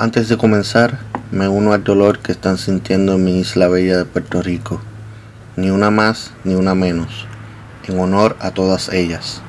Antes de comenzar, me uno al dolor que están sintiendo en mi isla bella de Puerto Rico. Ni una más ni una menos, en honor a todas ellas.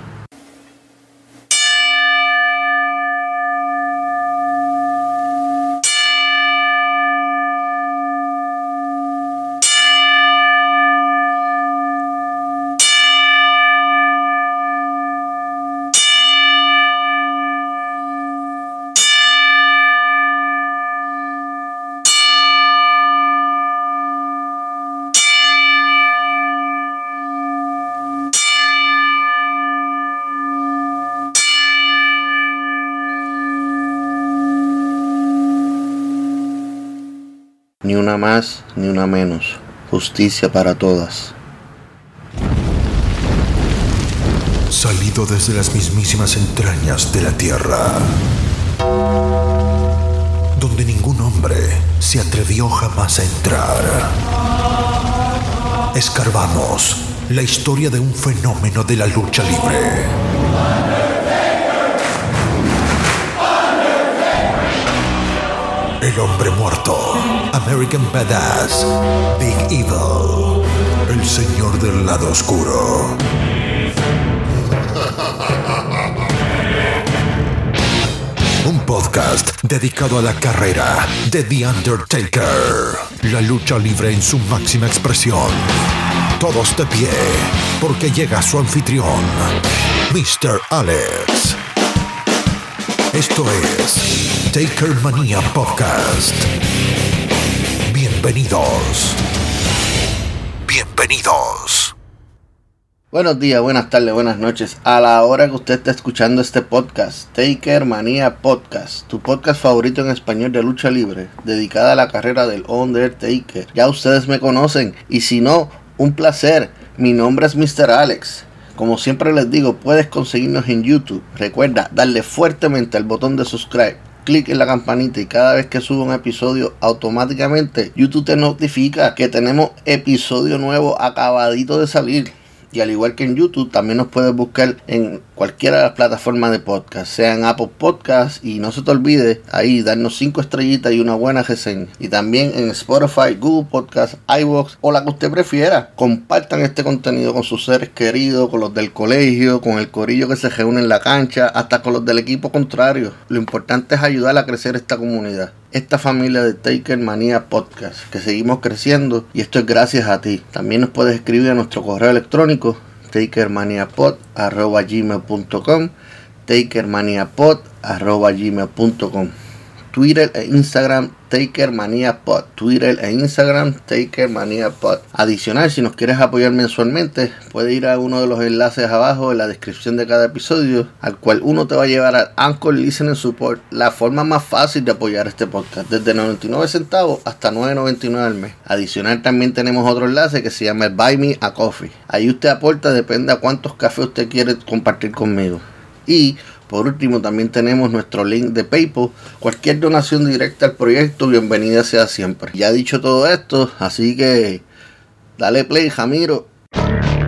Más ni una menos. Justicia para todas. Salido desde las mismísimas entrañas de la tierra. Donde ningún hombre se atrevió jamás a entrar. Escarbamos la historia de un fenómeno de la lucha libre. El hombre muerto. American Badass. Big Evil. El señor del lado oscuro. Un podcast dedicado a la carrera de The Undertaker. La lucha libre en su máxima expresión. Todos de pie, porque llega su anfitrión, Mr. Alex. Esto es Taker Mania Podcast. Bienvenidos. Bienvenidos. Buenos días, buenas tardes, buenas noches. A la hora que usted está escuchando este podcast, Taker Manía Podcast, tu podcast favorito en español de lucha libre, dedicada a la carrera del Undertaker. Ya ustedes me conocen y si no, un placer. Mi nombre es Mr. Alex. Como siempre les digo, puedes conseguirnos en YouTube. Recuerda darle fuertemente al botón de subscribe. Clic en la campanita y cada vez que subo un episodio, automáticamente YouTube te notifica que tenemos episodio nuevo acabadito de salir. Y al igual que en YouTube, también nos puedes buscar en cualquiera de las plataformas de podcast, sea en Apple Podcast. Y no se te olvide ahí darnos 5 estrellitas y una buena reseña. Y también en Spotify, Google Podcast, iVoox o la que usted prefiera. Compartan este contenido con sus seres queridos, con los del colegio, con el corillo que se reúne en la cancha, hasta con los del equipo contrario. Lo importante es ayudar a crecer esta comunidad esta familia de Taker Manía Podcast, que seguimos creciendo y esto es gracias a ti. También nos puedes escribir a nuestro correo electrónico takermaniapod.gmail.com takermaniapod.gmail.com Twitter e Instagram TakerManiaPod. Twitter e Instagram TakerManiaPod. Adicional, si nos quieres apoyar mensualmente, puedes ir a uno de los enlaces abajo en la descripción de cada episodio, al cual uno te va a llevar al Anchor Listening Support, la forma más fácil de apoyar este podcast, desde 99 centavos hasta 9.99 al mes. Adicional, también tenemos otro enlace que se llama Buy Me a Coffee. Ahí usted aporta, depende a cuántos cafés usted quiere compartir conmigo. Y por último, también tenemos nuestro link de PayPal. Cualquier donación directa al proyecto, bienvenida sea siempre. Ya dicho todo esto, así que dale play, Jamiro.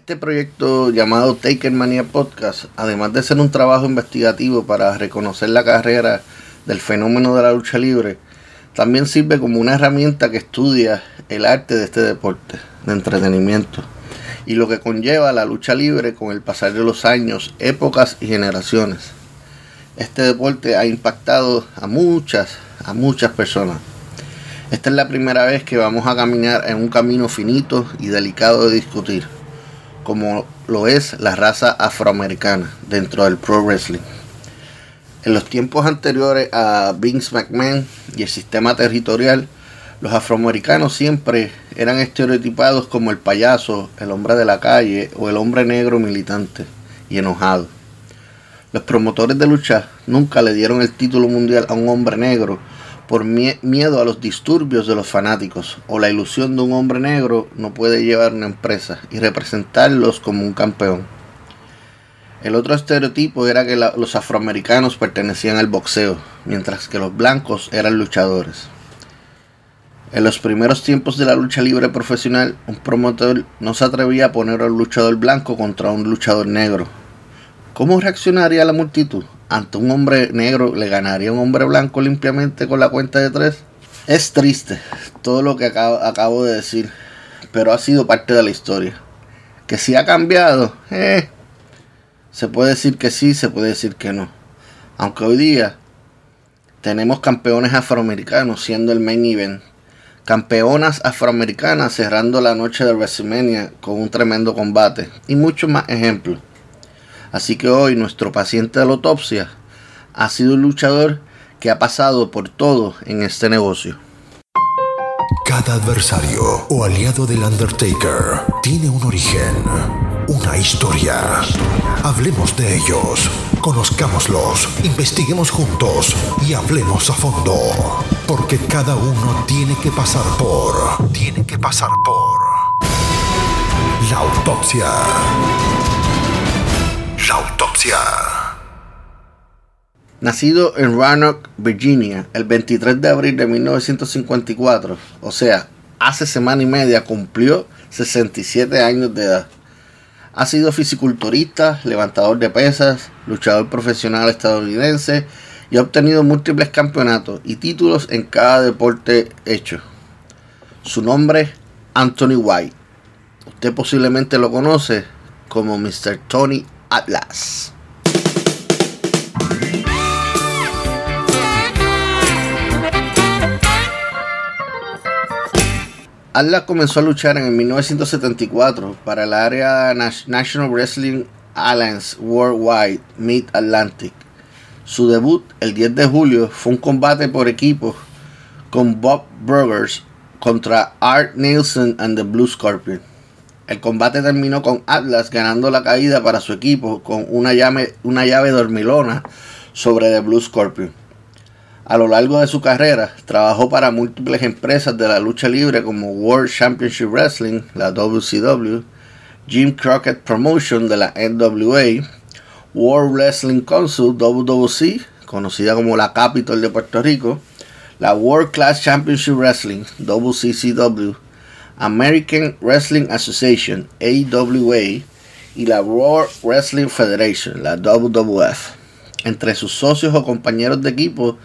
Este proyecto llamado Taker Mania Podcast, además de ser un trabajo investigativo para reconocer la carrera del fenómeno de la lucha libre, también sirve como una herramienta que estudia el arte de este deporte, de entretenimiento, y lo que conlleva la lucha libre con el pasar de los años, épocas y generaciones. Este deporte ha impactado a muchas, a muchas personas. Esta es la primera vez que vamos a caminar en un camino finito y delicado de discutir como lo es la raza afroamericana dentro del pro wrestling. En los tiempos anteriores a Vince McMahon y el sistema territorial, los afroamericanos siempre eran estereotipados como el payaso, el hombre de la calle o el hombre negro militante y enojado. Los promotores de lucha nunca le dieron el título mundial a un hombre negro por miedo a los disturbios de los fanáticos o la ilusión de un hombre negro no puede llevar una empresa y representarlos como un campeón. El otro estereotipo era que los afroamericanos pertenecían al boxeo, mientras que los blancos eran luchadores. En los primeros tiempos de la lucha libre profesional, un promotor no se atrevía a poner a un luchador blanco contra un luchador negro. ¿Cómo reaccionaría la multitud? Ante un hombre negro le ganaría un hombre blanco limpiamente con la cuenta de tres. Es triste todo lo que acabo, de decir, pero ha sido parte de la historia. Que si ha cambiado, eh, se puede decir que sí, se puede decir que no. Aunque hoy día tenemos campeones afroamericanos siendo el main event. Campeonas afroamericanas cerrando la noche de WrestleMania con un tremendo combate. Y muchos más ejemplos. Así que hoy nuestro paciente de la autopsia ha sido un luchador que ha pasado por todo en este negocio. Cada adversario o aliado del Undertaker tiene un origen, una historia. Hablemos de ellos, conozcámoslos, investiguemos juntos y hablemos a fondo. Porque cada uno tiene que pasar por... Tiene que pasar por... La autopsia. Autopsia. Nacido en Roanoke, Virginia, el 23 de abril de 1954, o sea, hace semana y media cumplió 67 años de edad. Ha sido fisiculturista, levantador de pesas, luchador profesional estadounidense y ha obtenido múltiples campeonatos y títulos en cada deporte hecho. Su nombre, Anthony White. Usted posiblemente lo conoce como Mr. Tony Atlas. Atlas comenzó a luchar en 1974 para el área National Wrestling Alliance Worldwide Mid Atlantic. Su debut el 10 de julio fue un combate por equipos con Bob Burgers contra Art Nielsen and the Blue Scorpion. El combate terminó con Atlas ganando la caída para su equipo con una llave, una llave dormilona sobre The Blue Scorpion. A lo largo de su carrera, trabajó para múltiples empresas de la lucha libre como World Championship Wrestling, la WCW, Jim Crockett Promotion de la NWA, World Wrestling Council WWC, conocida como la Capital de Puerto Rico, la World Class Championship Wrestling WCCW, American Wrestling Association, AWA, y la World Wrestling Federation, la WWF. Entre sus socios o compañeros de equipo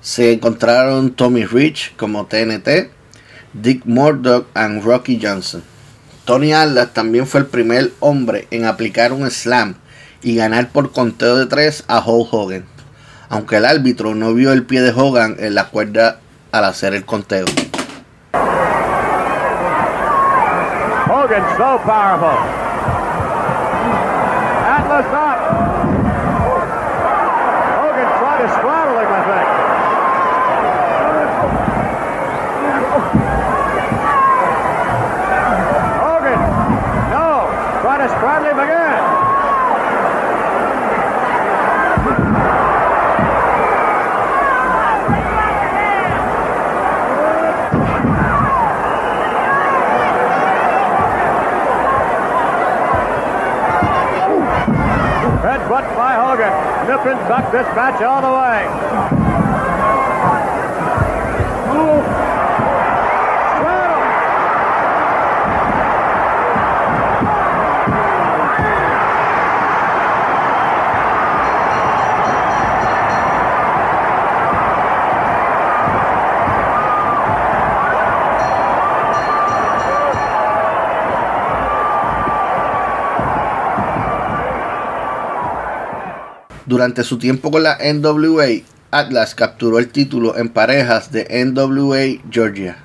se encontraron Tommy Rich como TNT, Dick Murdoch y Rocky Johnson. Tony Atlas también fue el primer hombre en aplicar un slam y ganar por conteo de tres a Hulk Hogan, aunque el árbitro no vio el pie de Hogan en la cuerda al hacer el conteo. Hogan so powerful. Atlas up. Red foot by Hogan. Nip and tuck this match all the way. Durante su tiempo con la NWA, Atlas capturó el título en parejas de NWA Georgia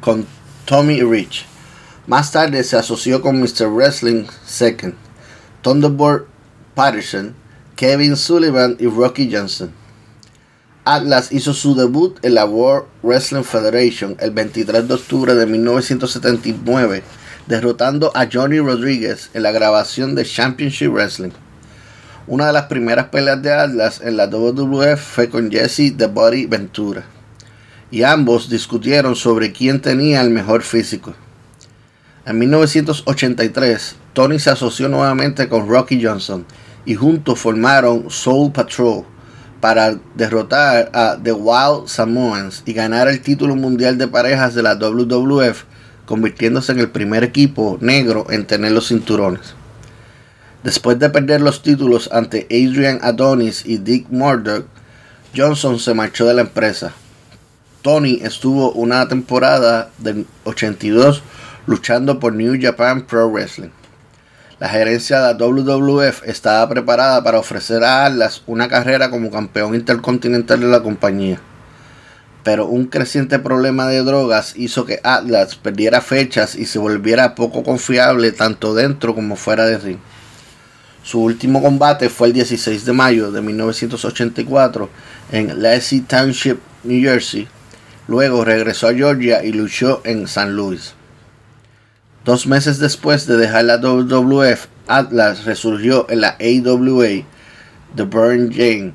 con Tommy Rich. Más tarde se asoció con Mr. Wrestling Second, Thunderbolt Patterson, Kevin Sullivan y Rocky Johnson. Atlas hizo su debut en la World Wrestling Federation el 23 de octubre de 1979, derrotando a Johnny Rodriguez en la grabación de Championship Wrestling. Una de las primeras peleas de Atlas en la WWF fue con Jesse The Body Ventura, y ambos discutieron sobre quién tenía el mejor físico. En 1983, Tony se asoció nuevamente con Rocky Johnson y juntos formaron Soul Patrol para derrotar a The Wild Samoans y ganar el título mundial de parejas de la WWF, convirtiéndose en el primer equipo negro en tener los cinturones. Después de perder los títulos ante Adrian Adonis y Dick Murdoch, Johnson se marchó de la empresa. Tony estuvo una temporada del 82 luchando por New Japan Pro Wrestling. La gerencia de la WWF estaba preparada para ofrecer a Atlas una carrera como campeón intercontinental de la compañía. Pero un creciente problema de drogas hizo que Atlas perdiera fechas y se volviera poco confiable tanto dentro como fuera de ring. Su último combate fue el 16 de mayo de 1984 en Lacey Township, New Jersey. Luego regresó a Georgia y luchó en San Luis. Dos meses después de dejar la WWF, Atlas resurgió en la AWA, The Burn Jane.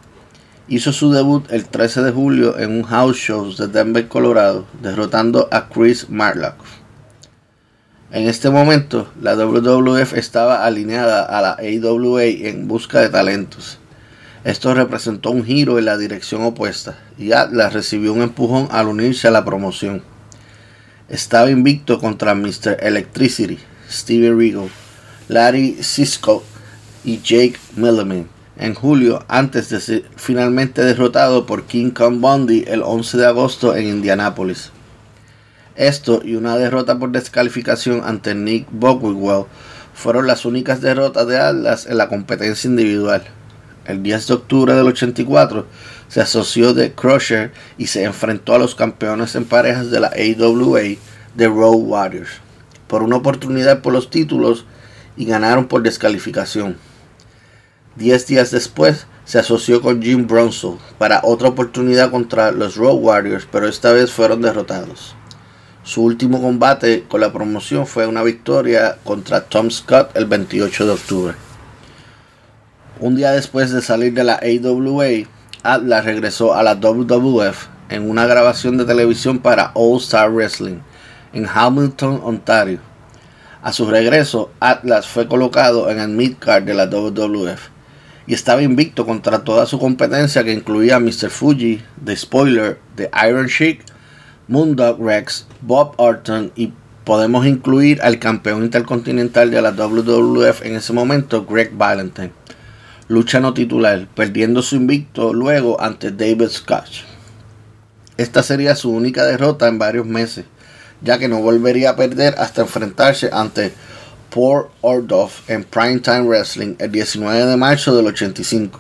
Hizo su debut el 13 de julio en un house show de Denver, Colorado, derrotando a Chris Marlock. En este momento, la WWF estaba alineada a la AWA en busca de talentos. Esto representó un giro en la dirección opuesta y Atlas recibió un empujón al unirse a la promoción. Estaba invicto contra Mr. Electricity, Steve Regal, Larry Cisco y Jake Milliman en julio antes de ser finalmente derrotado por King Kong Bundy el 11 de agosto en Indianápolis. Esto y una derrota por descalificación ante Nick Bockwell fueron las únicas derrotas de Atlas en la competencia individual. El 10 de octubre del 84 se asoció de Crusher y se enfrentó a los campeones en parejas de la AWA, The Road Warriors, por una oportunidad por los títulos y ganaron por descalificación. Diez días después se asoció con Jim Brunson para otra oportunidad contra los Road Warriors, pero esta vez fueron derrotados. Su último combate con la promoción fue una victoria contra Tom Scott el 28 de octubre. Un día después de salir de la AWA, Atlas regresó a la WWF en una grabación de televisión para All Star Wrestling en Hamilton, Ontario. A su regreso, Atlas fue colocado en el midcard de la WWF y estaba invicto contra toda su competencia que incluía a Mr. Fuji, The Spoiler, The Iron Sheik, Moondog Rex, Bob Orton y podemos incluir al campeón intercontinental de la WWF en ese momento, Greg Valentine. Lucha no titular, perdiendo su invicto luego ante David Scotch. Esta sería su única derrota en varios meses, ya que no volvería a perder hasta enfrentarse ante Port Ordoff en Primetime Wrestling el 19 de marzo del 85.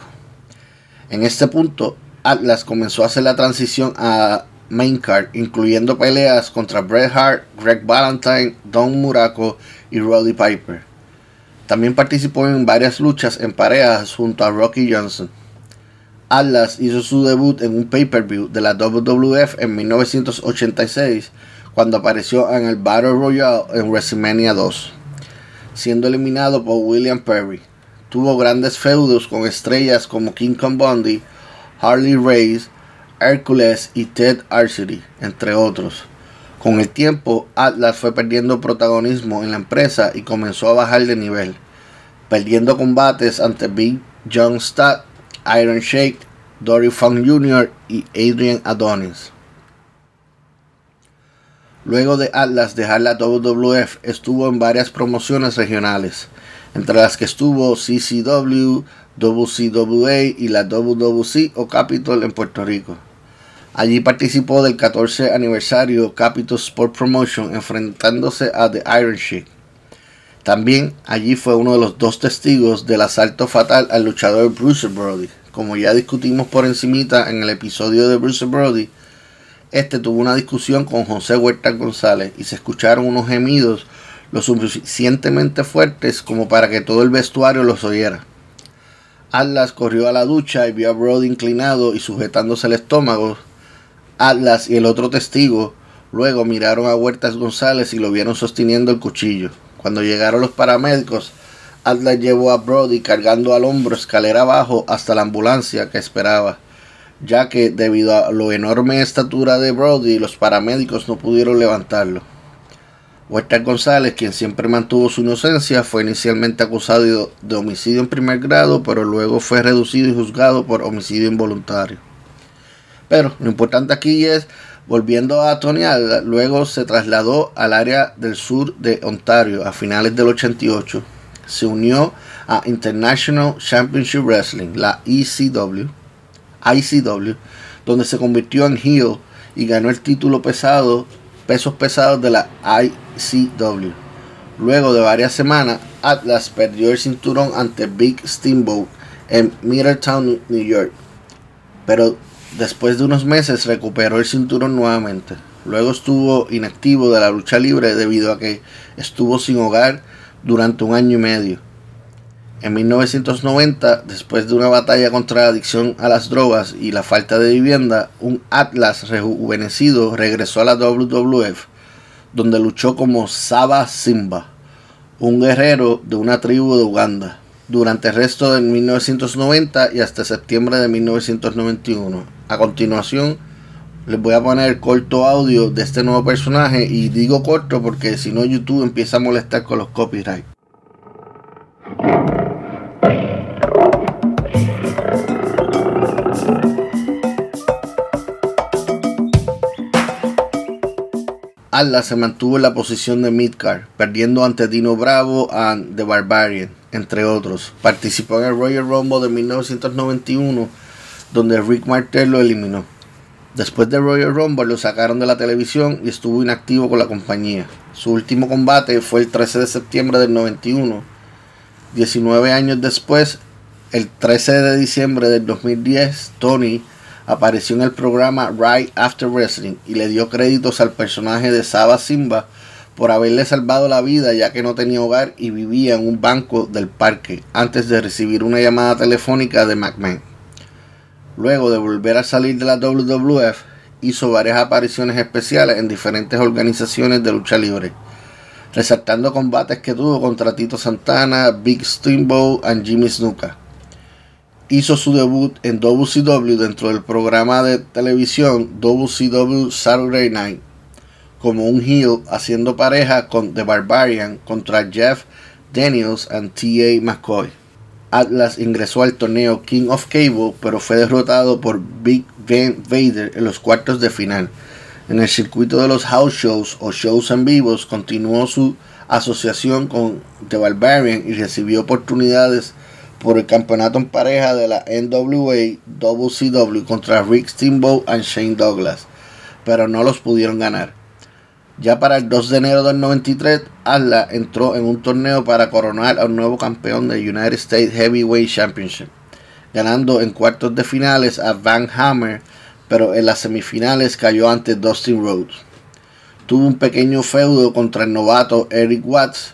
En este punto, Atlas comenzó a hacer la transición a main card, incluyendo peleas contra Bret Hart, Greg Valentine, Don Muraco y Roddy Piper. También participó en varias luchas en parejas junto a Rocky Johnson. Atlas hizo su debut en un pay-per-view de la WWF en 1986 cuando apareció en el Battle Royale en WrestleMania 2, siendo eliminado por William Perry. Tuvo grandes feudos con estrellas como King Kong Bundy, Harley Race, Hercules y Ted Archery, entre otros. Con el tiempo, Atlas fue perdiendo protagonismo en la empresa y comenzó a bajar de nivel, perdiendo combates ante Big John Studd, Iron Shake, Dory Funk Jr. y Adrian Adonis. Luego de Atlas dejar la WWF, estuvo en varias promociones regionales, entre las que estuvo CCW, WCWA y la WWC o Capitol en Puerto Rico. Allí participó del 14 aniversario Capitol Sport Promotion enfrentándose a The Iron Sheik. También allí fue uno de los dos testigos del asalto fatal al luchador Bruce Brody. Como ya discutimos por encimita en el episodio de Bruce Brody, este tuvo una discusión con José Huerta González y se escucharon unos gemidos lo suficientemente fuertes como para que todo el vestuario los oyera. Atlas corrió a la ducha y vio a Brody inclinado y sujetándose el estómago, Atlas y el otro testigo luego miraron a Huertas González y lo vieron sosteniendo el cuchillo. Cuando llegaron los paramédicos, Atlas llevó a Brody cargando al hombro escalera abajo hasta la ambulancia que esperaba, ya que debido a la enorme estatura de Brody los paramédicos no pudieron levantarlo. Huerta González, quien siempre mantuvo su inocencia, fue inicialmente acusado de homicidio en primer grado, pero luego fue reducido y juzgado por homicidio involuntario. Pero lo importante aquí es, volviendo a Tony luego se trasladó al área del sur de Ontario a finales del 88. Se unió a International Championship Wrestling, la ECW, ICW, donde se convirtió en heel y ganó el título pesado, pesos pesados de la ICW. Luego de varias semanas, Atlas perdió el cinturón ante Big Steamboat en Middletown, New York. Pero después de unos meses recuperó el cinturón nuevamente. Luego estuvo inactivo de la lucha libre debido a que estuvo sin hogar durante un año y medio. En 1990, después de una batalla contra la adicción a las drogas y la falta de vivienda, un Atlas rejuvenecido regresó a la WWF, donde luchó como Saba Simba, un guerrero de una tribu de Uganda, durante el resto de 1990 y hasta septiembre de 1991. A continuación, les voy a poner el corto audio de este nuevo personaje y digo corto porque si no YouTube empieza a molestar con los copyrights. Atlas se mantuvo en la posición de midcard, perdiendo ante Dino Bravo y The Barbarian, entre otros. Participó en el Royal Rumble de 1991, donde Rick Martel lo eliminó. Después de Royal Rumble lo sacaron de la televisión y estuvo inactivo con la compañía. Su último combate fue el 13 de septiembre del 91. 19 años después, el 13 de diciembre del 2010, Tony apareció en el programa Right After Wrestling y le dio créditos al personaje de Saba Simba por haberle salvado la vida ya que no tenía hogar y vivía en un banco del parque antes de recibir una llamada telefónica de McMahon. Luego de volver a salir de la WWF, hizo varias apariciones especiales en diferentes organizaciones de lucha libre, resaltando combates que tuvo contra Tito Santana, Big Steamboat y Jimmy Snuka hizo su debut en WCW dentro del programa de televisión WCW Saturday Night como un heel haciendo pareja con The Barbarian contra Jeff Daniels y T.A. McCoy. Atlas ingresó al torneo King of Cable pero fue derrotado por Big Van Vader en los cuartos de final. En el circuito de los house shows o shows en vivos continuó su asociación con The Barbarian y recibió oportunidades por el campeonato en pareja de la NWA WCW contra Rick Steamboat y Shane Douglas, pero no los pudieron ganar. Ya para el 2 de enero del 93, Atlas entró en un torneo para coronar a un nuevo campeón del United States Heavyweight Championship, ganando en cuartos de finales a Van Hammer, pero en las semifinales cayó ante Dustin Rhodes. Tuvo un pequeño feudo contra el novato Eric Watts,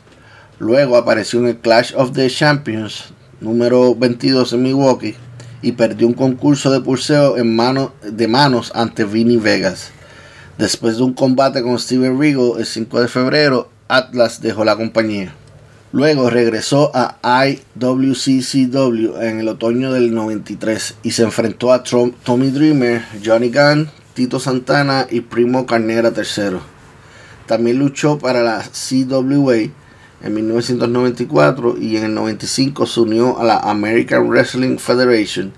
luego apareció en el Clash of the Champions, número 22 en Milwaukee y perdió un concurso de pulseo en de manos ante Vinny Vegas. Después de un combate con Steven Regal el 5 de febrero, Atlas dejó la compañía. Luego regresó a IWCCW en el otoño del 93 y se enfrentó a Tommy Dreamer, Johnny Gunn, Tito Santana y Primo Carnera III. También luchó para la CWA en 1994 y en el 95 se unió a la American Wrestling Federation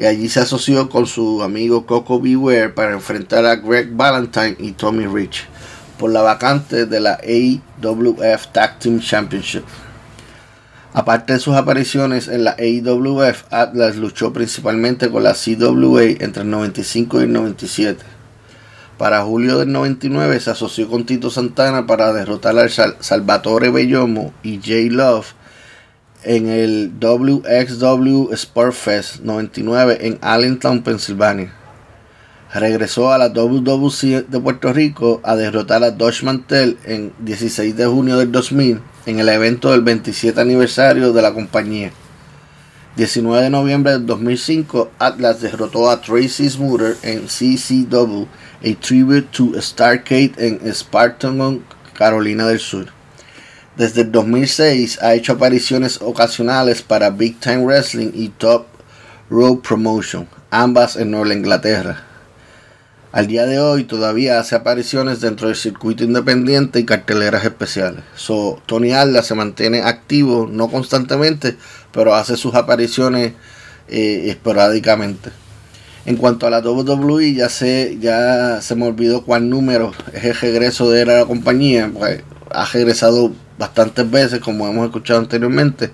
y allí se asoció con su amigo Coco Beware para enfrentar a Greg Valentine y Tommy Rich por la vacante de la AWF Tag Team Championship. Aparte de sus apariciones en la AWF, Atlas luchó principalmente con la CWA entre el 95 y el 97. Para julio del 99 se asoció con Tito Santana para derrotar al Salvatore Bellomo y J Love en el WXW Fest 99 en Allentown, Pensilvania. Regresó a la WWC de Puerto Rico a derrotar a Dodge Mantel en 16 de junio del 2000 en el evento del 27 aniversario de la compañía. 19 de noviembre del 2005, Atlas derrotó a Tracy Smoother en CCW a Tribute to Starcade en Spartanburg, Carolina del Sur. Desde el 2006 ha hecho apariciones ocasionales para Big Time Wrestling y Top Rope Promotion, ambas en Nueva Inglaterra. Al día de hoy todavía hace apariciones dentro del circuito independiente y carteleras especiales. So, Tony Alda se mantiene activo, no constantemente, pero hace sus apariciones eh, esporádicamente. En cuanto a la WWE, ya se, ya se me olvidó cuál número es el regreso de la compañía. Pues, ha regresado bastantes veces, como hemos escuchado anteriormente.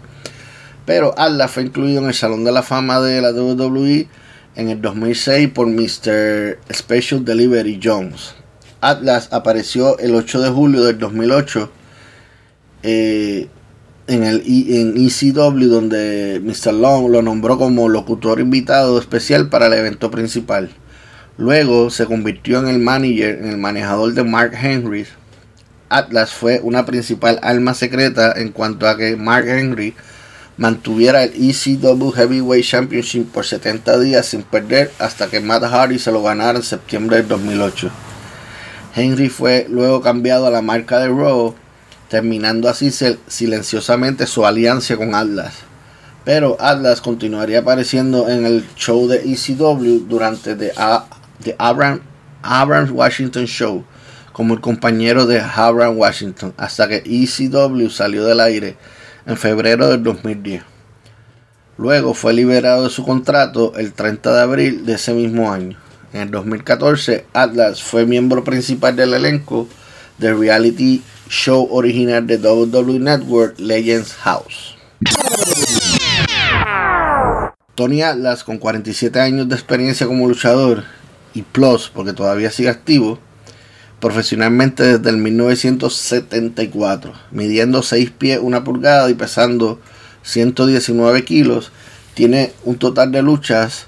Pero Alda fue incluido en el Salón de la Fama de la WWE en el 2006 por Mr. Special Delivery Jones. Atlas apareció el 8 de julio del 2008 eh, en el en ECW donde Mr. Long lo nombró como locutor invitado especial para el evento principal. Luego se convirtió en el manager, en el manejador de Mark Henry. Atlas fue una principal alma secreta en cuanto a que Mark Henry mantuviera el ECW Heavyweight Championship por 70 días sin perder hasta que Matt Hardy se lo ganara en septiembre del 2008. Henry fue luego cambiado a la marca de Raw, terminando así silenciosamente su alianza con Atlas. Pero Atlas continuaría apareciendo en el show de ECW durante The, Abrams Abraham Washington Show como el compañero de Abraham Washington hasta que ECW salió del aire en febrero del 2010. Luego fue liberado de su contrato el 30 de abril de ese mismo año. En el 2014, Atlas fue miembro principal del elenco del reality show original de WWE Network Legends House. Tony Atlas, con 47 años de experiencia como luchador y plus, porque todavía sigue activo, profesionalmente desde el 1974, midiendo 6 pies, 1 pulgada y pesando 119 kilos. Tiene un total de luchas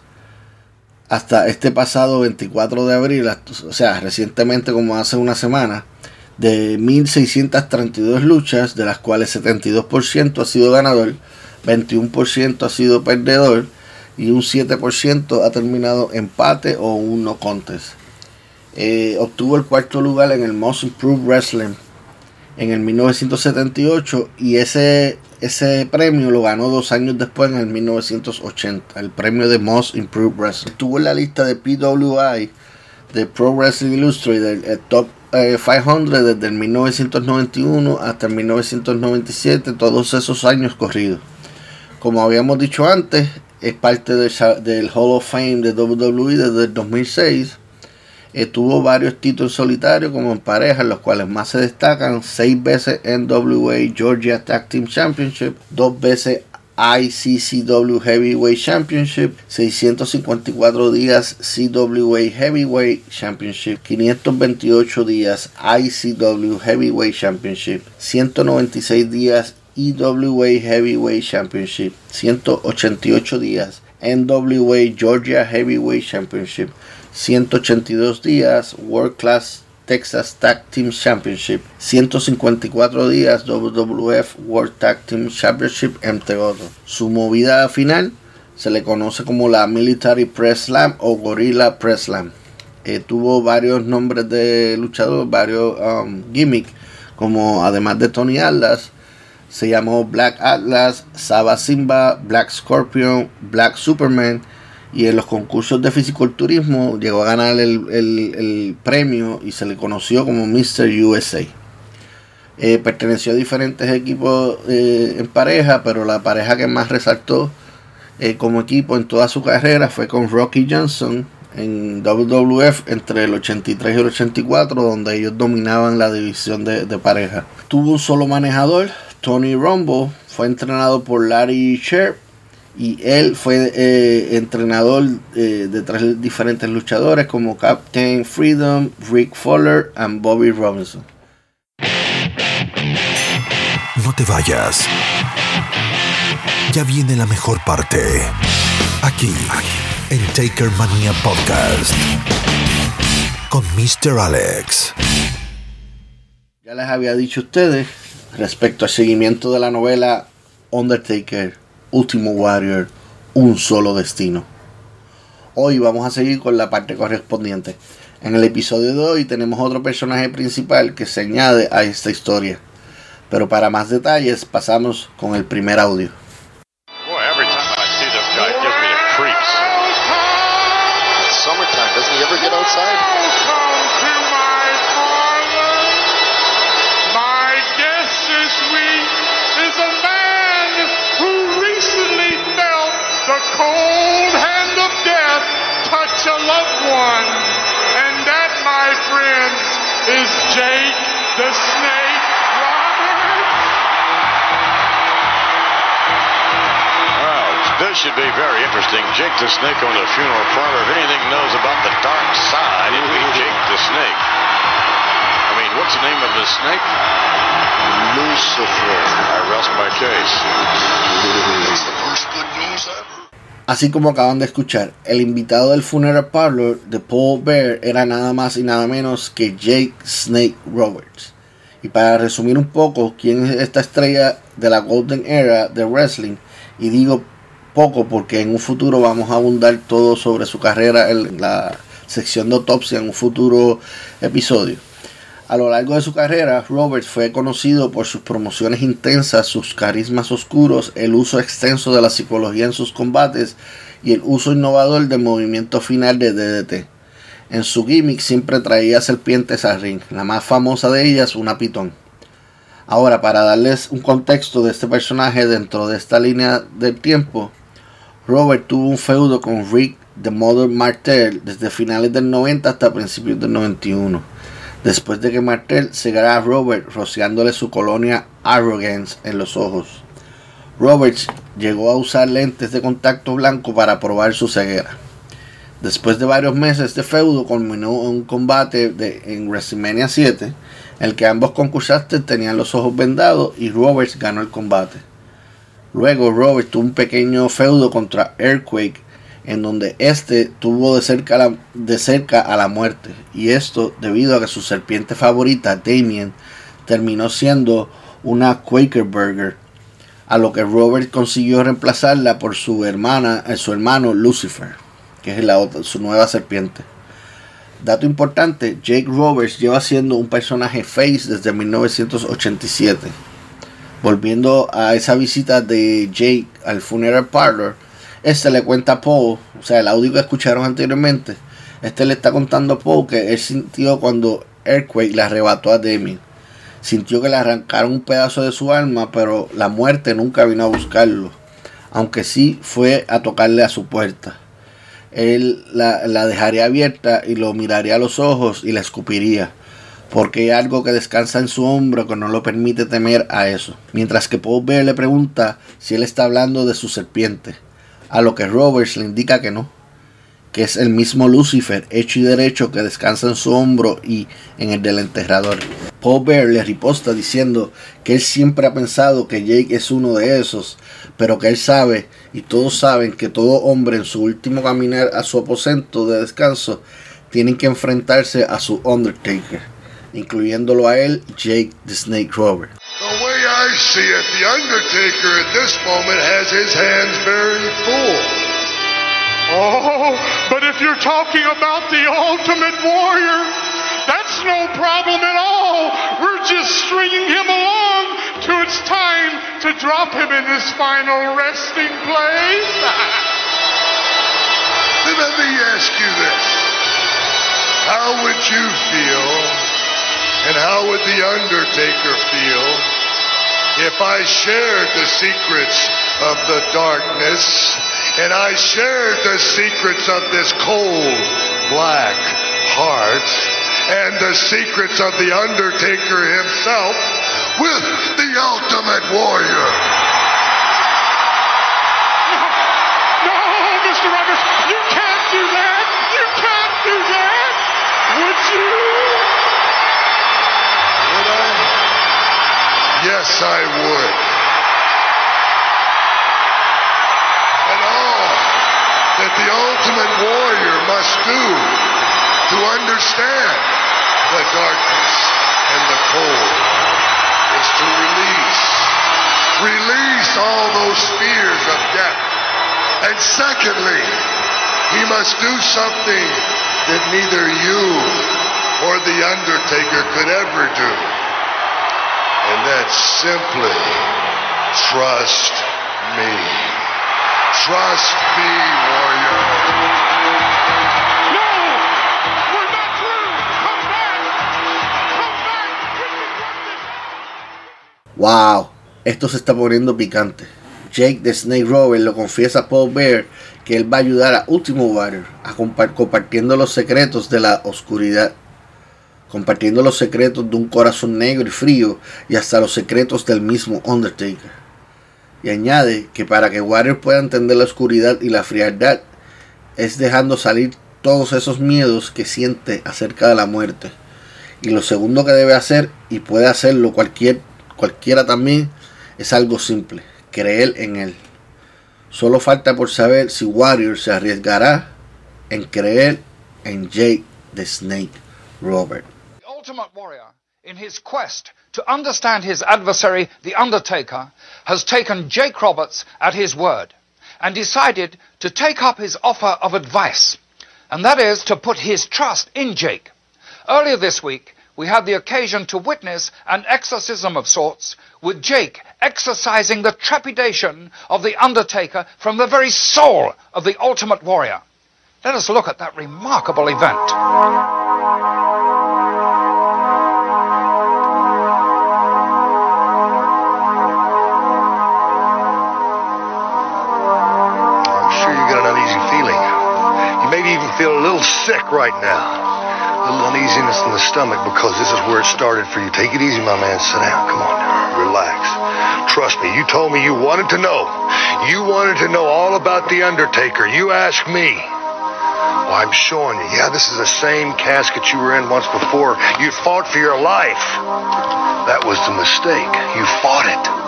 hasta este pasado 24 de abril, o sea, recientemente como hace una semana, de 1632 luchas, de las cuales 72% ha sido ganador, 21% ha sido perdedor y un 7% ha terminado empate o un no contest. Eh, obtuvo el cuarto lugar en el Most Improved Wrestling en el 1978 y ese, ese premio lo ganó dos años después en el 1980, el premio de Most Improved Wrestling. Estuvo en la lista de PWI de Pro Wrestling Illustrated, el Top 500 eh, desde el 1991 hasta el 1997, todos esos años corridos. Como habíamos dicho antes, es parte del, del Hall of Fame de WWE desde el 2006 eh, tuvo varios títulos solitarios como en pareja, los cuales más se destacan: seis veces NWA Georgia Tag Team Championship, dos veces ICCW Heavyweight Championship, 654 días CWA Heavyweight Championship, 528 días ICW Heavyweight Championship, 196 días EWA Heavyweight Championship, 188 días NWA Georgia Heavyweight Championship, 182 días World Class Texas Tag Team Championship, 154 días WWF World Tag Team Championship, entre otros. Su movida final se le conoce como la Military Press Slam o Gorilla Press Slam. Eh, tuvo varios nombres de luchador, varios um, gimmicks, como además de Tony Atlas, se llamó Black Atlas, Saba Simba, Black Scorpion, Black Superman y en los concursos de fisiculturismo llegó a ganar el, premio y se le conoció como Mr. USA. Eh, perteneció a diferentes equipos eh, en pareja, pero la pareja que más resaltó eh, como equipo en toda su carrera fue con Rocky Johnson en WWF entre el 83 y el 84, donde ellos dominaban la división de, de pareja. Tuvo un solo manejador, Tony Rumble, fue entrenado por Larry Sherp y él fue eh, entrenador eh, de tres diferentes luchadores como Captain Freedom, Rick Fuller y Bobby Robinson. No te vayas. Ya viene la mejor parte. Aquí, en Taker Mania Podcast. Con Mr. Alex. Ya les había dicho a ustedes respecto al seguimiento de la novela Undertaker Último Warrior, un solo destino. Hoy vamos a seguir con la parte correspondiente. En el episodio de hoy tenemos otro personaje principal que se añade a esta historia. Pero para más detalles pasamos con el primer audio. Jake the Snake Roberts. Well, this should be very interesting. Jake the Snake on the funeral parlor. If anything knows about the dark side, it'd be Jake the Snake. I mean, what's the name of the snake? Lucifer. I rest my case. That's the first good news I've heard. Así como acaban de escuchar, el invitado del funeral parlor de Paul Bear era nada más y nada menos que Jake Snake Roberts. Y para resumir un poco quién es esta estrella de la Golden Era de wrestling, y digo poco porque en un futuro vamos a abundar todo sobre su carrera en la sección de autopsia en un futuro episodio. A lo largo de su carrera, Roberts fue conocido por sus promociones intensas, sus carismas oscuros, el uso extenso de la psicología en sus combates y el uso innovador del movimiento final de DDT. En su gimmick siempre traía serpientes al ring, la más famosa de ellas una pitón. Ahora, para darles un contexto de este personaje dentro de esta línea del tiempo, Robert tuvo un feudo con Rick the Mother Martel desde finales del 90 hasta principios del 91 después de que Martel cegara a Robert rociándole su colonia Arrogance en los ojos. Roberts llegó a usar lentes de contacto blanco para probar su ceguera. Después de varios meses de feudo culminó un combate de, en WrestleMania 7, en el que ambos concursantes tenían los ojos vendados y Roberts ganó el combate. Luego Roberts tuvo un pequeño feudo contra Earthquake en donde éste tuvo de cerca, de cerca a la muerte, y esto debido a que su serpiente favorita, Damien, terminó siendo una Quaker Burger, a lo que Robert consiguió reemplazarla por su hermana, eh, su hermano Lucifer, que es la su nueva serpiente. Dato importante, Jake Roberts lleva siendo un personaje face desde 1987. Volviendo a esa visita de Jake al funeral parlor, este le cuenta a Paul, o sea, el audio que escucharon anteriormente, este le está contando a Paul que él sintió cuando Earthquake le arrebató a Demi. Sintió que le arrancaron un pedazo de su alma, pero la muerte nunca vino a buscarlo, aunque sí fue a tocarle a su puerta. Él la, la dejaría abierta y lo miraría a los ojos y la escupiría porque hay algo que descansa en su hombro que no lo permite temer a eso. Mientras que Paul Bear le pregunta si él está hablando de su serpiente, a lo que Roberts le indica que no, que es el mismo Lucifer hecho y derecho que descansa en su hombro y en el del enterrador. Paul Bear le riposta diciendo que él siempre ha pensado que Jake es uno de esos, pero que él sabe y todos saben que todo hombre en su último caminar a su aposento de descanso tienen que enfrentarse a su Undertaker, incluyéndolo a él, Jake the Snake Robert. The way I see it, the Undertaker at this moment has his hands very full. Oh, but if you're talking about the ultimate warrior, that's no problem at all. We're just stringing him along till it's time to drop him in his final resting place. Then let me ask you this. How would you feel and how would the Undertaker feel if I shared the secrets of the darkness and I shared the secrets of this cold, black heart and the secrets of the Undertaker himself with the Ultimate Warrior? No, no Mr. Roberts, you can't do that. You can't do that. Would you? Would I? Yes, I would. And all that the ultimate warrior must do to understand the darkness and the cold is to release. Release all those fears of death. And secondly, he must do something that neither you or the Undertaker could ever do. And And that's simply trust me. Trust me, warrior. No! We're not through! Come back! Come back! We can work this Wow, esto se está poniendo picante. Jake the Snake Rover lo confiesa a Paul Bear que él va a ayudar a Ultimo Warrior a compa- compartiendo los secretos de la oscuridad, compartiendo los secretos de un corazón negro y frío y hasta los secretos del mismo Undertaker. Y añade que para que Warrior pueda entender la oscuridad y la frialdad es dejando salir todos esos miedos que siente acerca de la muerte. Y lo segundo que debe hacer, y puede hacerlo cualquier, cualquiera también, es algo simple, creer en él. Solo falta por saber si Warrior se arriesgará en creer en Jake the Snake Robert. Ultimate Warrior, in his quest to understand his adversary, The Undertaker, has taken Jake Roberts at his word and decided to take up his offer of advice, and that is to put his trust in Jake. Earlier this week, we had the occasion to witness an exorcism of sorts, with Jake exercising the trepidation of The Undertaker from the very soul of the Ultimate Warrior. Let us look at that remarkable event. You maybe even feel a little sick right now. A little uneasiness in the stomach because this is where it started for you. Take it easy, my man. Sit down. Come on. Relax. Trust me, you told me you wanted to know. You wanted to know all about The Undertaker. You asked me. Well, I'm showing you. Yeah, this is the same casket you were in once before. You fought for your life. That was the mistake. You fought it.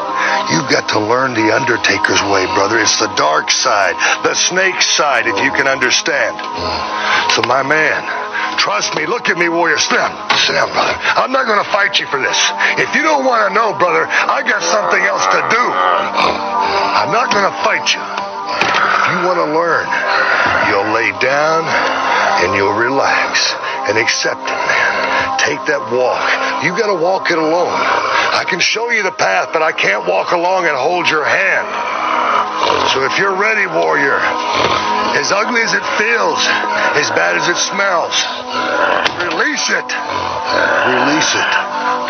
You've got to learn the Undertaker's way, brother. It's the dark side, the snake side, if you can understand. So, my man, trust me. Look at me, warrior. Sit down, brother. I'm not going to fight you for this. If you don't want to know, brother, I got something else to do. I'm not going to fight you. If you want to learn, you'll lay down and you'll relax and accept it, man. Take that walk. You got to walk it alone. I can show you the path, but I can't walk along and hold your hand. So if you're ready, warrior, as ugly as it feels, as bad as it smells, release it. Release it.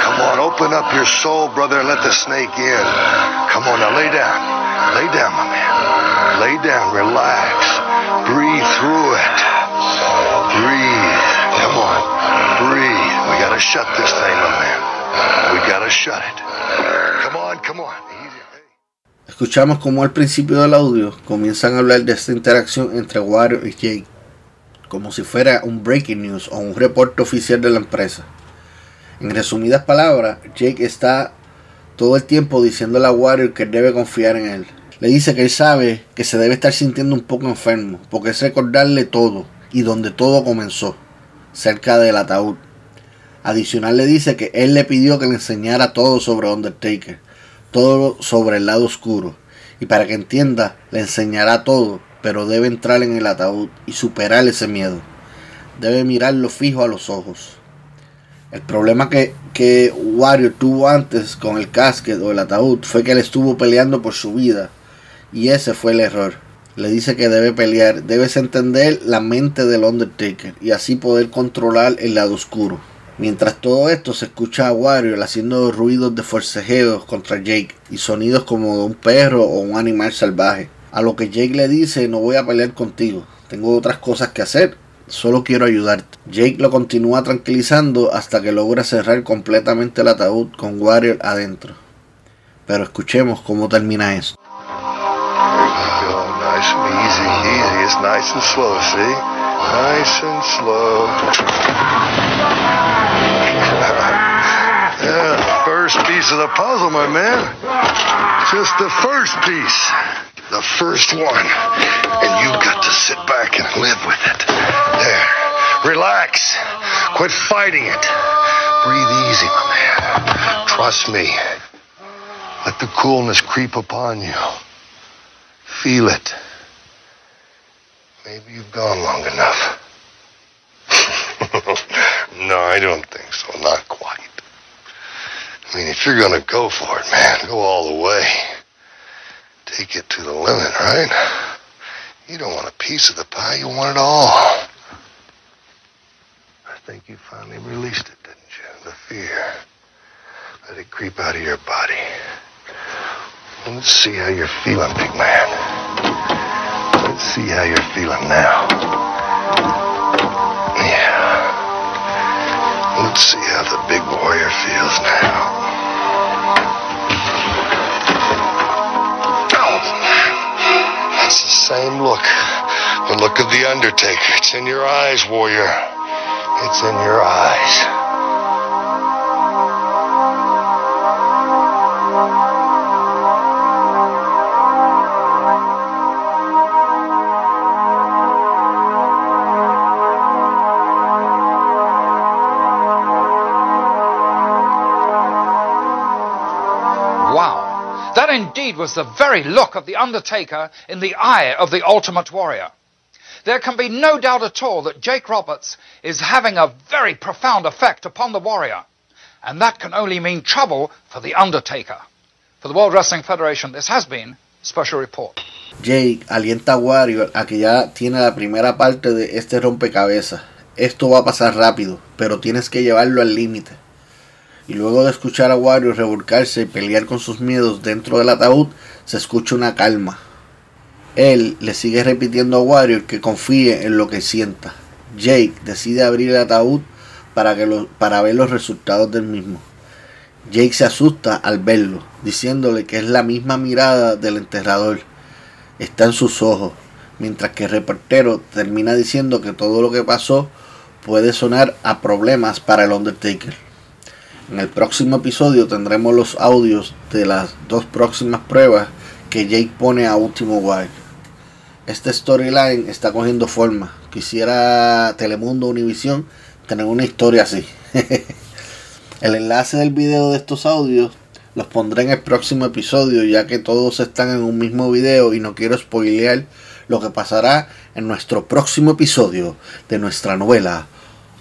Come on, open up your soul, brother, and let the snake in. Come on, now lay down. Lay down, my man. Lay down, relax. Breathe through it. Breathe. Come on. Breathe. We gotta shut this thing, my man. Escuchamos como al principio del audio comienzan a hablar de esta interacción entre Warrior y Jake, como si fuera un breaking news o un reporte oficial de la empresa. En resumidas palabras, Jake está todo el tiempo diciéndole a Warrior que debe confiar en él. Le dice que él sabe que se debe estar sintiendo un poco enfermo, porque es recordarle todo y donde todo comenzó, cerca del ataúd. Adicional le dice que él le pidió que le enseñara todo sobre Undertaker, todo sobre el lado oscuro, y para que entienda, le enseñará todo, pero debe entrar en el ataúd y superar ese miedo. Debe mirarlo fijo a los ojos. El problema que, que Wario tuvo antes con el casket o el ataúd fue que él estuvo peleando por su vida. Y ese fue el error. Le dice que debe pelear, debes entender la mente del Undertaker y así poder controlar el lado oscuro. Mientras todo esto se escucha a Warrior haciendo ruidos de forcejeos contra Jake y sonidos como de un perro o un animal salvaje. A lo que Jake le dice no voy a pelear contigo, tengo otras cosas que hacer, solo quiero ayudarte. Jake lo continúa tranquilizando hasta que logra cerrar completamente el ataúd con Warrior adentro. Pero escuchemos cómo termina eso. Nice and slow. yeah, first piece of the puzzle, my man. Just the first piece. The first one. And you got to sit back and live with it. There. Relax. Quit fighting it. Breathe easy, my man. Trust me. Let the coolness creep upon you. Feel it. Maybe you've gone long enough. no, I don't think so. Not quite. I mean, if you're going to go for it, man, go all the way. Take it to the limit, right? You don't want a piece of the pie, you want it all. I think you finally released it, didn't you? The fear. Let it creep out of your body. Let's see how you're feeling, big man. See how you're feeling now. Yeah. Let's see how the big warrior feels now. Oh, that's the same look. The look of the Undertaker. It's in your eyes, warrior. It's in your eyes. Indeed was the very look of The Undertaker in the eye of the Ultimate Warrior. There can be no doubt at all that Jake Roberts is having a very profound effect upon the Warrior. And that can only mean trouble for The Undertaker. For the World Wrestling Federation, this has been Special Report. Jake alienta a Warrior a que ya tiene la primera parte de este rompecabezas. Esto va a pasar rápido, pero tienes que llevarlo al límite. Y luego de escuchar a Warrior revolcarse y pelear con sus miedos dentro del ataúd, se escucha una calma. Él le sigue repitiendo a Warrior que confíe en lo que sienta. Jake decide abrir el ataúd para, que para ver los resultados del mismo. Jake se asusta al verlo, diciéndole que es la misma mirada del enterrador. Está en sus ojos, mientras que el reportero termina diciendo que todo lo que pasó puede sonar a problemas para el Undertaker. En el próximo episodio tendremos los audios de las dos próximas pruebas que Jake pone a Último Warrior. Este storyline está cogiendo forma. Quisiera Telemundo Univisión tener una historia así. el enlace del video de estos audios los pondré en el próximo episodio ya que todos están en un mismo video y no quiero spoilear lo que pasará en nuestro próximo episodio de nuestra novela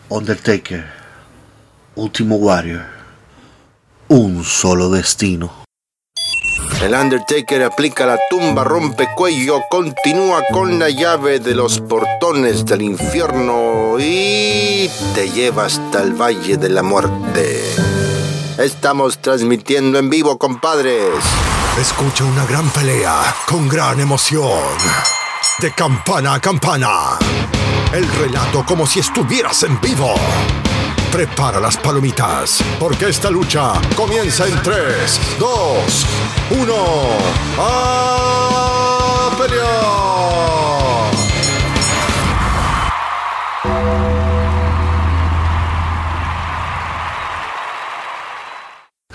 Undertaker, Último Warrior. Un solo destino. El Undertaker aplica la tumba, rompe cuello, continúa con la llave de los portones del infierno y te lleva hasta el Valle de la Muerte. Estamos transmitiendo en vivo, compadres. Escucha una gran pelea con gran emoción. De campana a campana. El relato como si estuvieras en vivo. Prepara las palomitas, porque esta lucha comienza en 3, 2, 1. ¡A!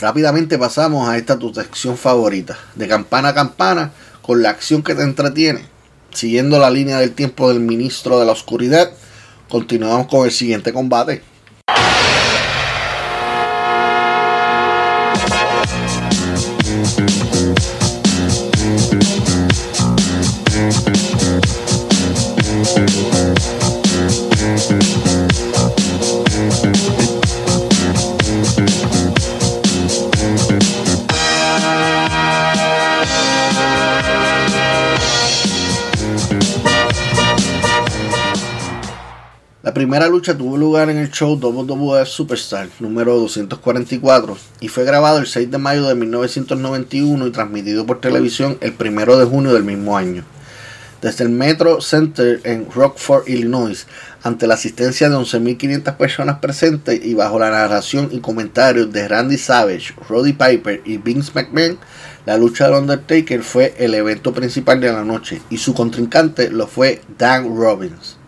Rápidamente pasamos a esta tu sección favorita, de campana a campana, con la acción que te entretiene. Siguiendo la línea del tiempo del ministro de la oscuridad, continuamos con el siguiente combate. La primera lucha tuvo lugar en el show WWF Superstar número 244 y fue grabado el 6 de mayo de 1991 y transmitido por televisión el 1 de junio del mismo año. Desde el Metro Center en Rockford, Illinois, ante la asistencia de 11.500 personas presentes y bajo la narración y comentarios de Randy Savage, Roddy Piper y Vince McMahon, la lucha del Undertaker fue el evento principal de la noche y su contrincante lo fue Dan Robbins.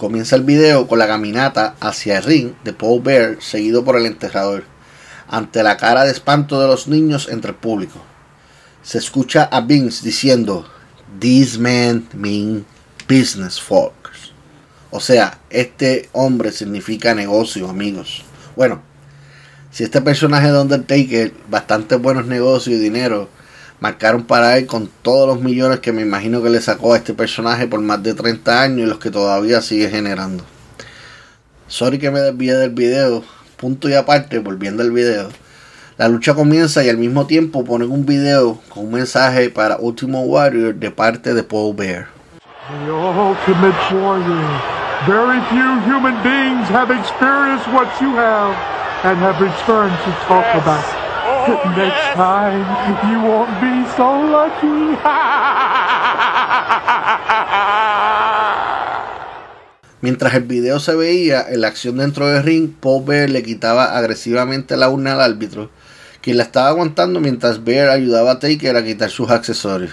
Comienza el video con la caminata hacia el ring de Paul Bear, seguido por el enterrador, ante la cara de espanto de los niños entre el público. Se escucha a Vince diciendo, These men mean business folks. O sea, este hombre significa negocio, amigos. Bueno, si este personaje de Undertaker, bastante buenos negocios y dinero, marcaron para él con todos los millones que me imagino que le sacó a este personaje por más de 30 años y los que todavía sigue generando. Sorry que me desvié del video, punto y aparte, volviendo al video. La lucha comienza y al mismo tiempo ponen un video con un mensaje para Ultimo Warrior de parte de Paul Bear. The ultimate warrior. Very few human beings have experienced what you have and have returned to talk about. Next time, you won't be so lucky. Mientras el video se veía, en la acción dentro del ring, Paul Bear le quitaba agresivamente la urna al árbitro, quien la estaba aguantando mientras Bear ayudaba a Taker a quitar sus accesorios.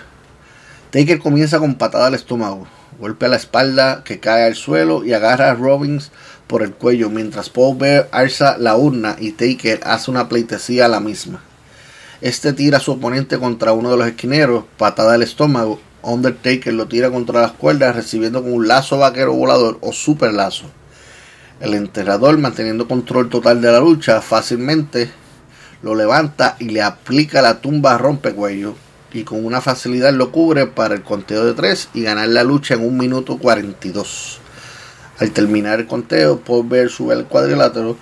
Taker comienza con patada al estómago, golpe a la espalda que cae al suelo y agarra a Robbins por el cuello mientras Paul alza la urna y Taker hace una pleitesía a la misma. Este tira a su oponente contra uno de los esquineros, patada al estómago. Undertaker lo tira contra las cuerdas recibiendo con un lazo vaquero volador o super lazo. El enterrador, manteniendo control total de la lucha, fácilmente lo levanta y le aplica la tumba rompecuello y con una facilidad lo cubre para el conteo de 3 y ganar la lucha en 1 minuto 42. Al terminar el conteo, Paul Bear sube al cuadrilátero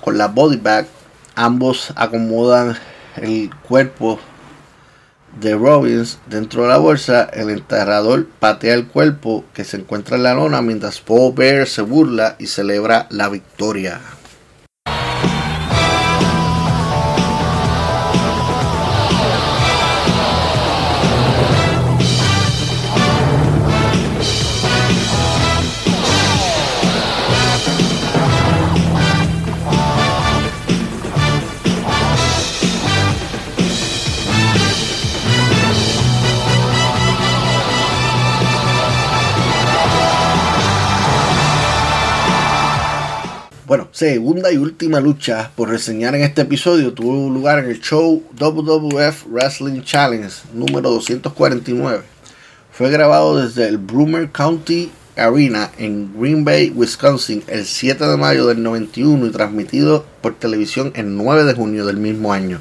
con la body bag. Ambos acomodan el cuerpo de Robbins dentro de la bolsa. El enterrador patea el cuerpo que se encuentra en la lona mientras Paul Bear se burla y celebra la victoria. Bueno, segunda y última lucha por reseñar en este episodio tuvo lugar en el show WWF Wrestling Challenge número 249. Fue grabado desde el Broomer County Arena en Green Bay, Wisconsin, el 7 de mayo del 91 y transmitido por televisión el 9 de junio del mismo año.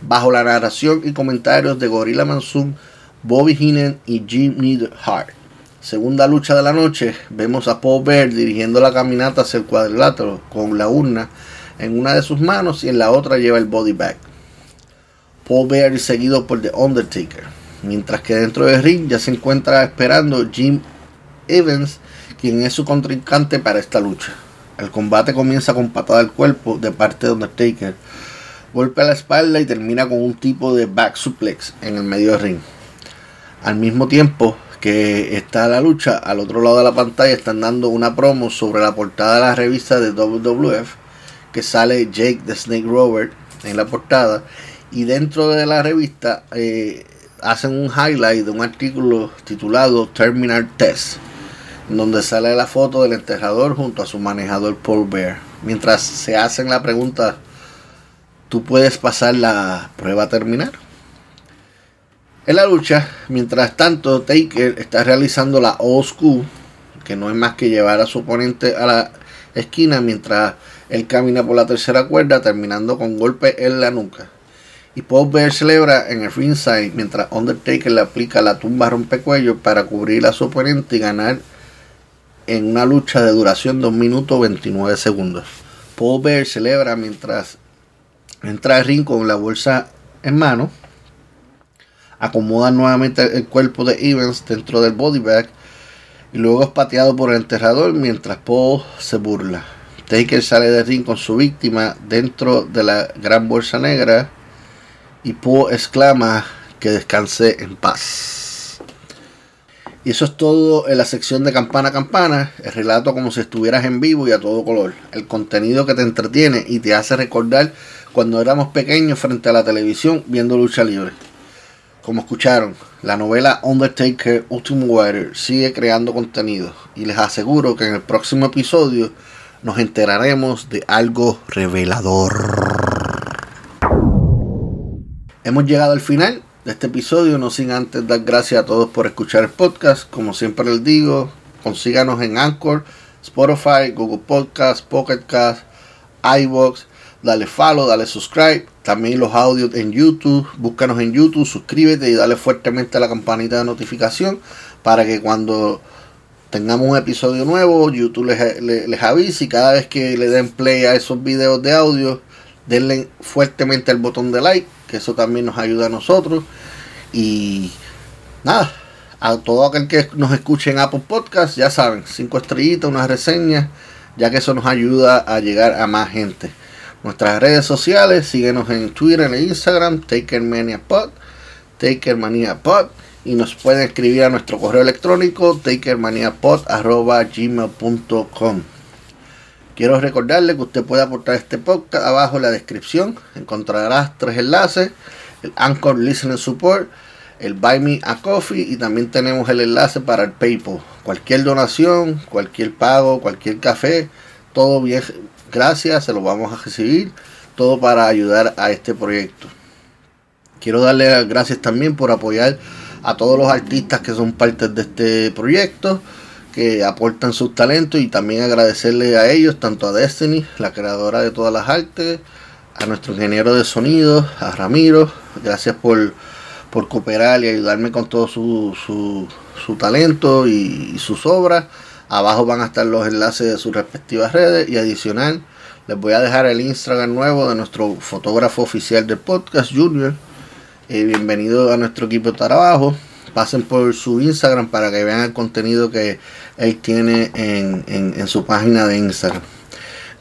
Bajo la narración y comentarios de Gorilla Monsoon, Bobby Heenan y Jim Neidhart. Segunda lucha de la noche, vemos a Paul Bear dirigiendo la caminata hacia el cuadrilátero con la urna en una de sus manos y en la otra lleva el body bag. Paul Bear es seguido por The Undertaker, mientras que dentro del ring ya se encuentra esperando Jim Evans, quien es su contrincante para esta lucha. El combate comienza con patada al cuerpo de parte de Undertaker, golpe a la espalda y termina con un tipo de back suplex en el medio del ring. Al mismo tiempo, que está la lucha, al otro lado de la pantalla están dando una promo sobre la portada de la revista de WWF, que sale Jake the Snake Robert en la portada, y dentro de la revista eh, hacen un highlight de un artículo titulado Terminal Test, donde sale la foto del enterrador junto a su manejador Paul Bear. Mientras se hacen la pregunta, ¿tú puedes pasar la prueba terminal? En la lucha, mientras tanto, Taker está realizando la old school, que no es más que llevar a su oponente a la esquina mientras él camina por la tercera cuerda, terminando con golpe en la nuca. Y Paul Bear celebra en el ringside mientras Undertaker le aplica la tumba rompecuello para cubrir a su oponente y ganar en una lucha de duración de 2 minutos 29 segundos. Paul Bear celebra mientras entra al ring con la bolsa en mano acomoda nuevamente el cuerpo de Evans dentro del body bag y luego es pateado por el enterrador mientras Paul se burla. Taker sale del ring con su víctima dentro de la gran bolsa negra y Paul exclama que descanse en paz. Y eso es todo en la sección de campana a campana, el relato como si estuvieras en vivo y a todo color, el contenido que te entretiene y te hace recordar cuando éramos pequeños frente a la televisión viendo lucha libre. Como escucharon, la novela Undertaker Ultimate Warrior sigue creando contenido y les aseguro que en el próximo episodio nos enteraremos de algo revelador. Hemos llegado al final de este episodio, no sin antes dar gracias a todos por escuchar el podcast. Como siempre les digo, consíganos en Anchor, Spotify, Google Podcast, Pocket Cast, iVoox dale follow, dale subscribe. También los audios en YouTube. Búscanos en YouTube, suscríbete y dale fuertemente a la campanita de notificación para que cuando tengamos un episodio nuevo, YouTube les, les, avise y cada vez que le den play a esos videos de audio, denle fuertemente al botón de like, que eso también nos ayuda a nosotros. Y nada, a todo aquel que nos escuche en Apple Podcast, ya saben, cinco estrellitas, una reseña, ya que eso nos ayuda a llegar a más gente. Nuestras redes sociales, síguenos en Twitter e Instagram, TakerManiaPod, TakerManiaPod, y nos pueden escribir a nuestro correo electrónico, takermaniapod.gmail.com. Quiero recordarle que usted puede aportar este podcast abajo en la descripción. Encontrarás tres enlaces: el Anchor Listening Support, el Buy Me a Coffee y también tenemos el enlace para el PayPal. Cualquier donación, cualquier pago, cualquier café, todo bien, gracias, se lo vamos a recibir. Todo para ayudar a este proyecto. Quiero darle las gracias también por apoyar a todos los artistas que son parte de este proyecto que aportan sus talentos y también agradecerle a ellos, tanto a Destiny, la creadora de todas las artes, a nuestro ingeniero de sonido, a Ramiro, gracias por, por cooperar y ayudarme con todo su, su, su talento y, y, sus obras. Abajo van a estar los enlaces de sus respectivas redes y adicional les voy a dejar el Instagram nuevo de nuestro fotógrafo oficial del podcast, Junior. Eh, bienvenido a nuestro equipo de trabajo pasen por su Instagram para que vean el contenido que él tiene en, en, su página de Instagram.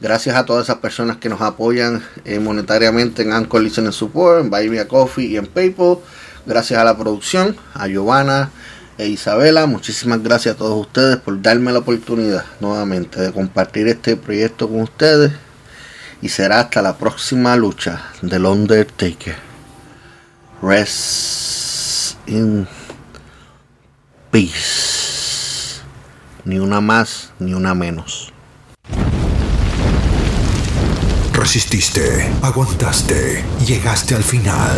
Gracias a todas esas personas que nos apoyan eh, monetariamente en Anchor Listening Support, en Buy Me a Coffee y en PayPal. Gracias a la producción, a Giovanna e Isabela. Muchísimas gracias a todos ustedes por darme la oportunidad nuevamente de compartir este proyecto con ustedes. Y será hasta la próxima lucha del Undertaker. Rest in peace. Ni una más, ni una menos. Resististe, aguantaste, llegaste al final.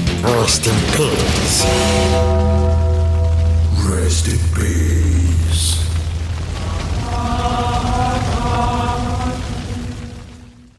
Rest in peace. Rest in peace.